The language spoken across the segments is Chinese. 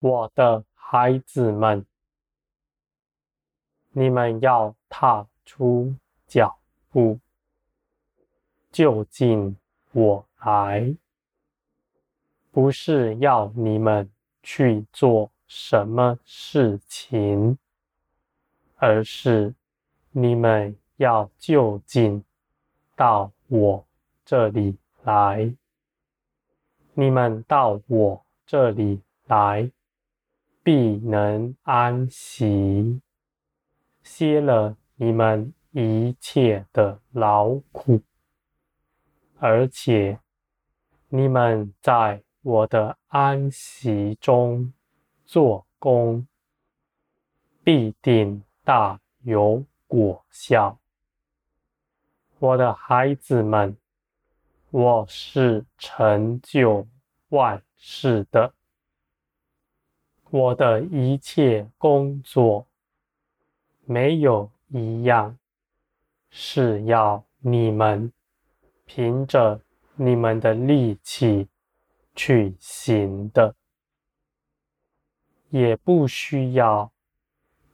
我的孩子们，你们要踏出脚步，就近我来，不是要你们去做什么事情，而是你们要就近到我这里来。你们到我这里来。必能安息，歇了你们一切的劳苦，而且你们在我的安息中做工，必定大有果效。我的孩子们，我是成就万事的。我的一切工作，没有一样是要你们凭着你们的力气去行的，也不需要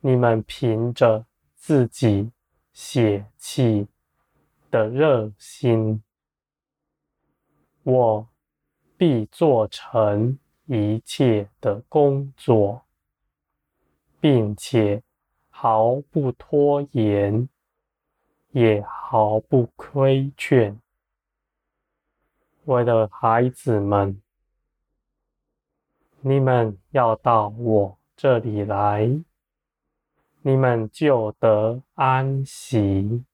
你们凭着自己血气的热心，我必做成。一切的工作，并且毫不拖延，也毫不亏欠。我的孩子们，你们要到我这里来，你们就得安息。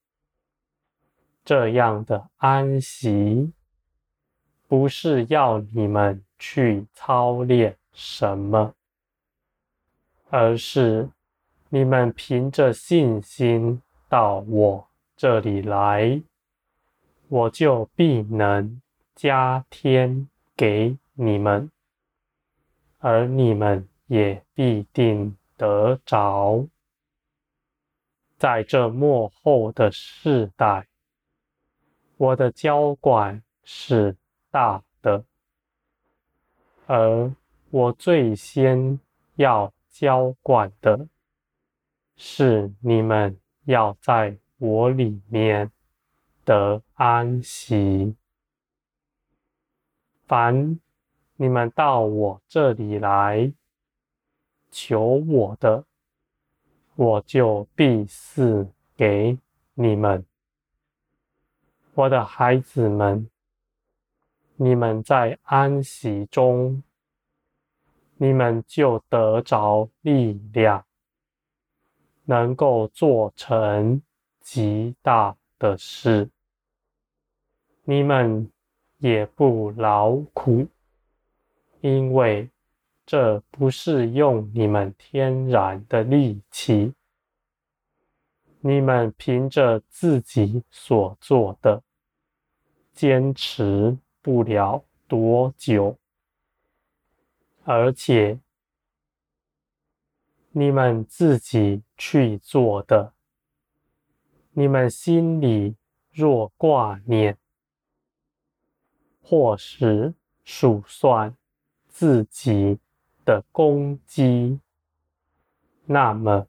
这样的安息，不是要你们。去操练什么，而是你们凭着信心到我这里来，我就必能加添给你们，而你们也必定得着。在这末后的世代，我的浇管是大的。而我最先要浇灌的，是你们要在我里面得安息。凡你们到我这里来求我的，我就必赐给你们。我的孩子们。你们在安息中，你们就得着力量，能够做成极大的事。你们也不劳苦，因为这不是用你们天然的力气，你们凭着自己所做的坚持。不了多久，而且你们自己去做的，你们心里若挂念，或是数算自己的功绩，那么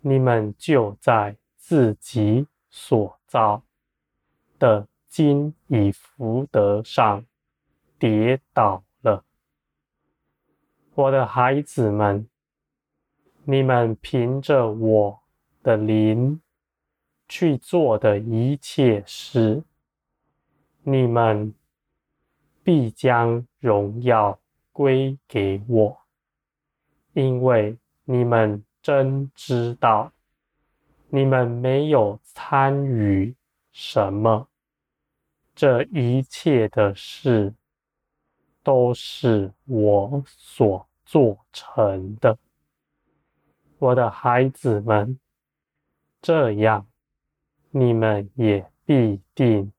你们就在自己所造的。今已福德上跌倒了，我的孩子们，你们凭着我的灵去做的一切事，你们必将荣耀归给我，因为你们真知道，你们没有参与什么。这一切的事，都是我所做成的，我的孩子们，这样你们也必定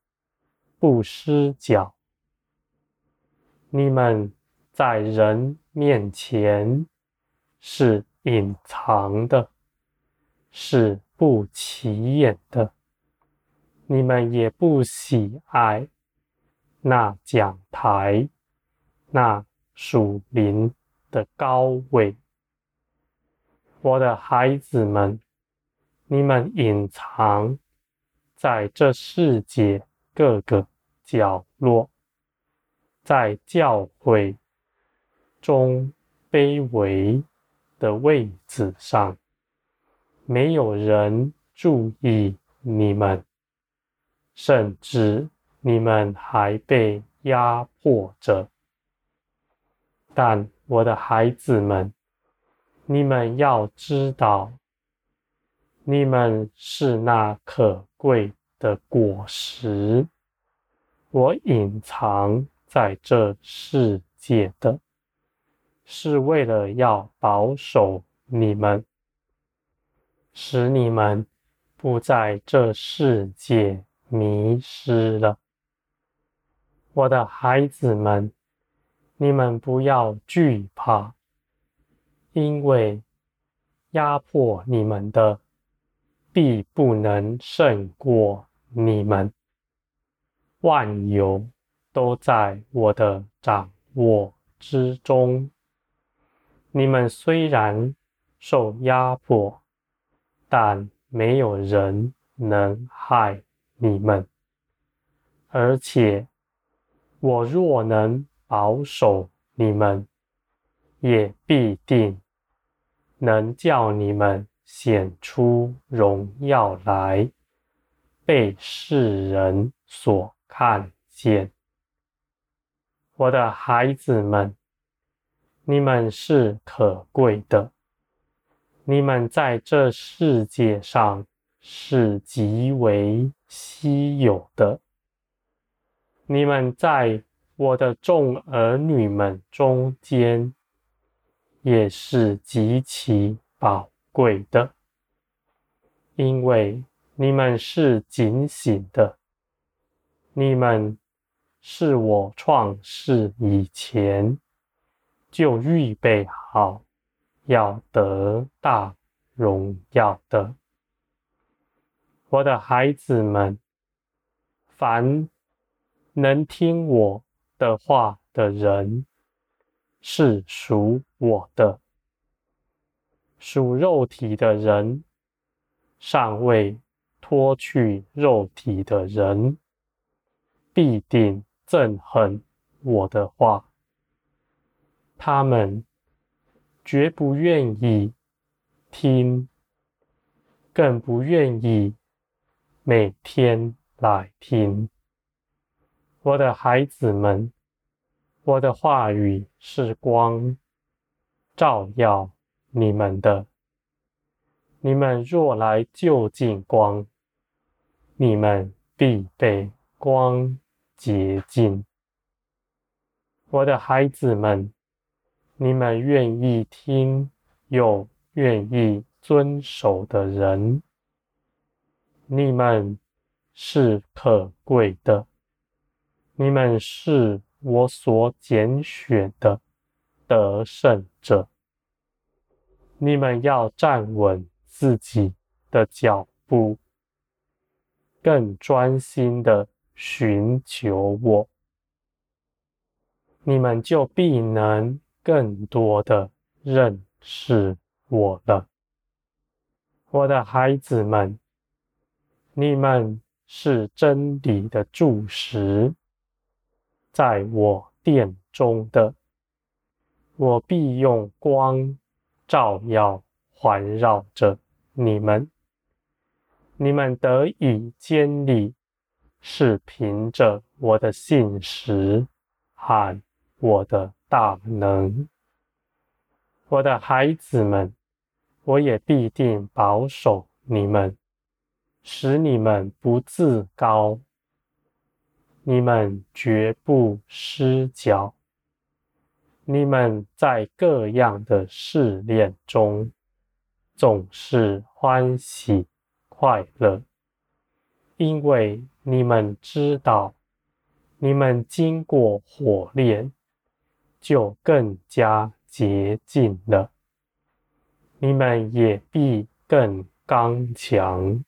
不失脚。你们在人面前是隐藏的，是不起眼的。你们也不喜爱那讲台、那属灵的高位。我的孩子们，你们隐藏在这世界各个角落，在教会中卑微的位置上，没有人注意你们，甚至你们还被压迫着。但我的孩子们，你们要知道，你们是那可贵的果实，我隐藏在这世界的，是为了要保守你们，使你们不在这世界迷失了。我的孩子们，你们不要惧怕，因为压迫你们的，必不能胜过你们。万有都在我的掌握之中。你们虽然受压迫，但没有人能害你们。而且，我若能保守你们，也必定能叫你们显出荣耀来，被世人所看见。我的孩子们。你们是可贵的，你们在这世界上是极为稀有的。你们在我的众儿女们中间也是极其宝贵的，因为你们是警醒的，你们是我创世以前。就预备好，要得大荣耀的，我的孩子们，凡能听我的话的人，是属我的；属肉体的人，尚未脱去肉体的人，必定憎恨我的话。他们绝不愿意听，更不愿意每天来听。我的孩子们，我的话语是光，照耀你们的。你们若来就近光，你们必被光洁净。我的孩子们。你们愿意听又愿意遵守的人，你们是可贵的，你们是我所拣选的得胜者。你们要站稳自己的脚步，更专心的寻求我，你们就必能。更多的认识我了，我的孩子们，你们是真理的柱石，在我殿中的，我必用光照耀环绕着你们。你们得以坚立，是凭着我的信实和我的大能，我的孩子们，我也必定保守你们，使你们不自高，你们绝不失脚。你们在各样的试炼中，总是欢喜快乐，因为你们知道，你们经过火炼。就更加洁净了，你们也必更刚强。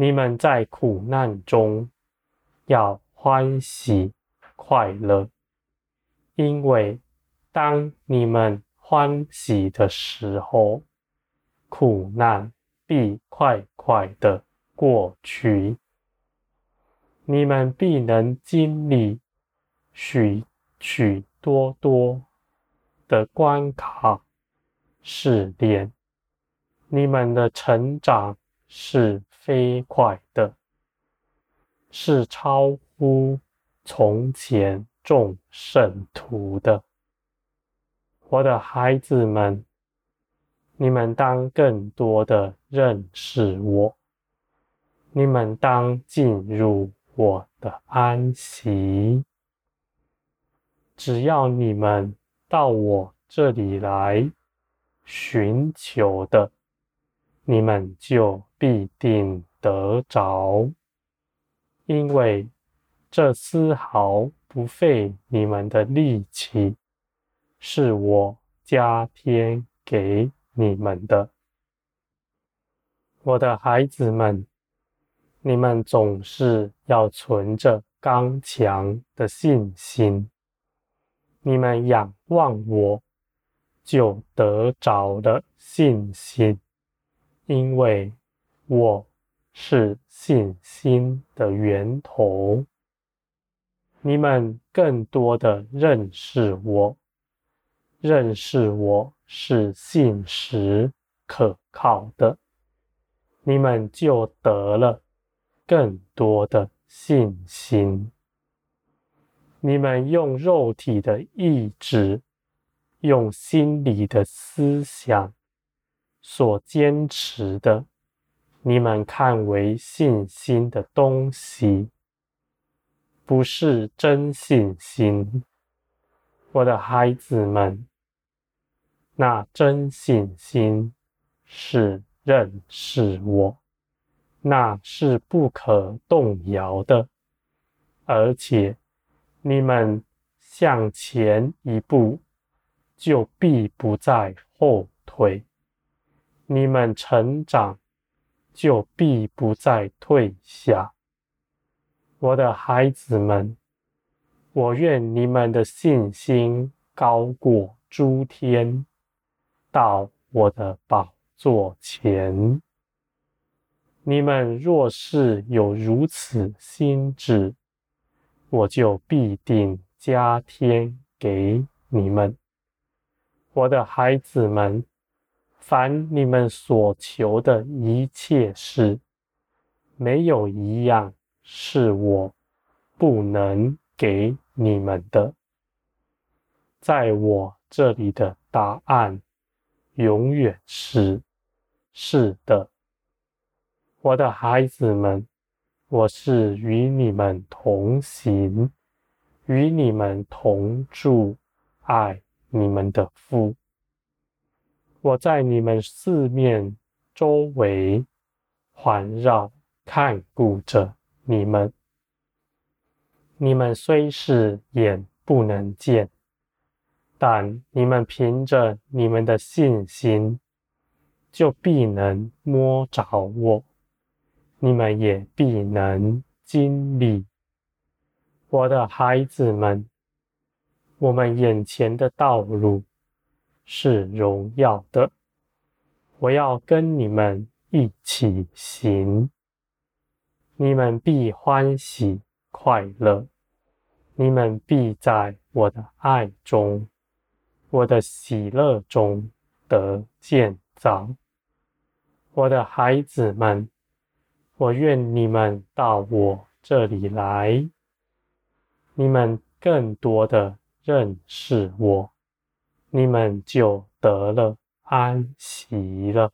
你们在苦难中要欢喜快乐，因为当你们欢喜的时候，苦难必快快的过去。你们必能经历许许多多的关卡试炼，你们的成长是飞快的，是超乎从前众圣徒的。我的孩子们，你们当更多的认识我，你们当进入我的安息。只要你们到我这里来寻求的，你们就必定得着，因为这丝毫不费你们的力气。是我加添给你们的，我的孩子们，你们总是要存着刚强的信心。你们仰望我，就得着了信心，因为我是信心的源头。你们更多的认识我。认识我是信实可靠的，你们就得了更多的信心。你们用肉体的意志，用心里的思想所坚持的，你们看为信心的东西，不是真信心，我的孩子们。那真信心是认识我，那是不可动摇的，而且你们向前一步，就必不再后退；你们成长，就必不再退下。我的孩子们，我愿你们的信心高过诸天。到我的宝座前，你们若是有如此心志，我就必定加添给你们，我的孩子们。凡你们所求的一切事，没有一样是我不能给你们的。在我这里的答案。永远是是的，我的孩子们，我是与你们同行，与你们同住，爱你们的父。我在你们四面周围环绕看顾着你们。你们虽是眼不能见。但你们凭着你们的信心，就必能摸着我；你们也必能经历。我的孩子们，我们眼前的道路是荣耀的，我要跟你们一起行，你们必欢喜快乐，你们必在我的爱中。我的喜乐中得建造，我的孩子们，我愿你们到我这里来，你们更多的认识我，你们就得了安息了。